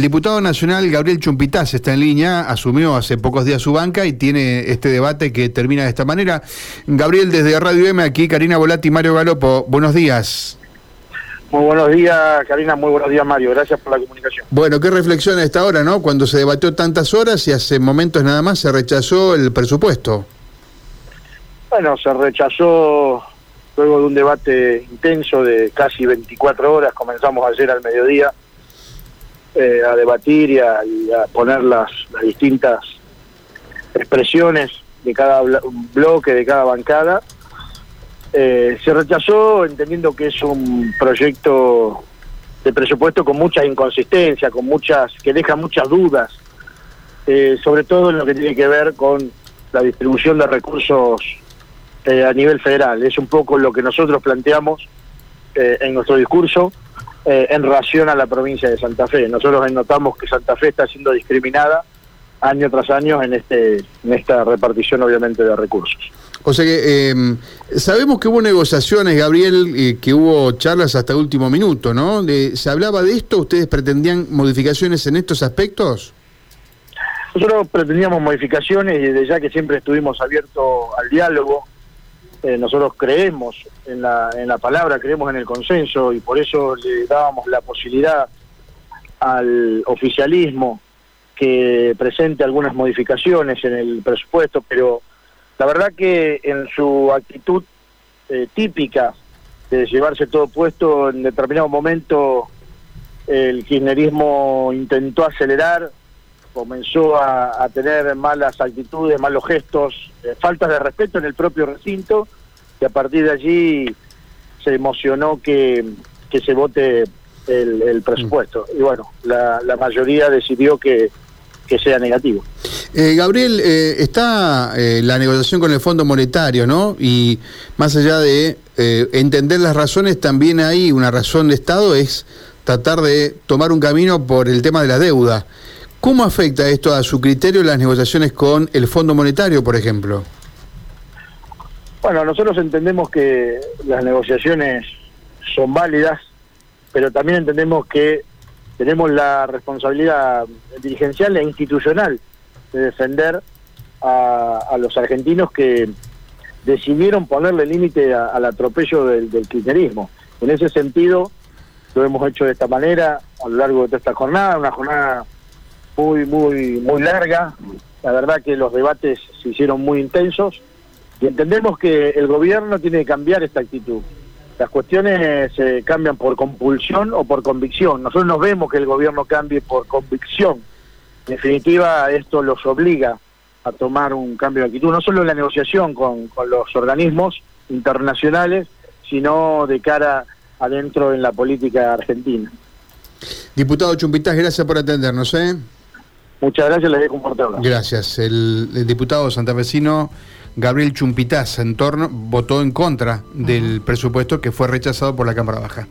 El diputado nacional Gabriel Chumpitaz está en línea, asumió hace pocos días su banca y tiene este debate que termina de esta manera. Gabriel, desde Radio M, aquí Karina Volati y Mario Galopo, buenos días. Muy buenos días, Karina, muy buenos días, Mario, gracias por la comunicación. Bueno, ¿qué reflexión a esta hora, no? Cuando se debatió tantas horas y hace momentos nada más se rechazó el presupuesto. Bueno, se rechazó luego de un debate intenso de casi 24 horas, comenzamos ayer al mediodía eh, a debatir y a, poner las, distintas expresiones de cada bloque, de cada bancada. Eh, se rechazó entendiendo que es un proyecto de presupuesto con mucha inconsistencia, con muchas que deja muchas dudas, eh, sobre todo en lo que tiene que ver con la distribución de recursos eh, a nivel federal. Es un poco lo que nosotros planteamos eh, en nuestro discurso eh, en relación a la provincia de Santa Fe. Nosotros notamos que Santa Fe está siendo discriminada año tras año en este en esta repartición obviamente de recursos. O sea que em, sabemos que hubo negociaciones, Gabriel, que hubo charlas hasta el último minuto, ¿no? ¿Se hablaba de esto? ¿Ustedes pretendían modificaciones en estos aspectos? Nosotros pretendíamos modificaciones y desde ya que siempre estuvimos abiertos al diálogo, eh, nosotros creemos en la, en la palabra, creemos en el consenso y por eso le dábamos la posibilidad al oficialismo que presente algunas modificaciones en el presupuesto, pero la verdad que en su actitud eh, típica de llevarse todo puesto en determinado momento el kirchnerismo intentó acelerar comenzó a, tener malas actitudes, malos gestos, eh, faltas de respeto en el propio recinto y a partir de allí se emocionó que, se vote el, presupuesto. Y bueno, la, mayoría decidió que, sea negativo. Eh, Gabriel, eh, está la negociación con el Fondo Monetario, ¿no? Y más allá de entender las razones, también hay una razón de Estado, es tratar de tomar un camino por el tema de la deuda. ¿Cómo afecta esto a su criterio las negociaciones con el Fondo Monetario, por ejemplo? Bueno, nosotros entendemos que las negociaciones son válidas, pero también entendemos que tenemos la responsabilidad dirigencial e institucional de defender a, los argentinos que decidieron ponerle límite al atropello del, del. En ese sentido, lo hemos hecho de esta manera a lo largo de toda esta jornada, una jornada muy, muy, muy larga. La verdad que los debates se hicieron muy intensos y entendemos que el gobierno tiene que cambiar esta actitud. Las cuestiones se cambian por compulsión o por convicción. Nosotros nos vemos que el gobierno cambie por convicción. En definitiva, esto los obliga a tomar un cambio de actitud, no solo en la negociación con, con los organismos internacionales, sino de cara adentro en la política argentina. Diputado Chumpitas, gracias por atendernos. ¿eh? Muchas gracias, les dejo un Gracias. El, el diputado santafesino Gabriel Chumpitaz en torno, votó en contra del presupuesto que fue rechazado por la Cámara Baja.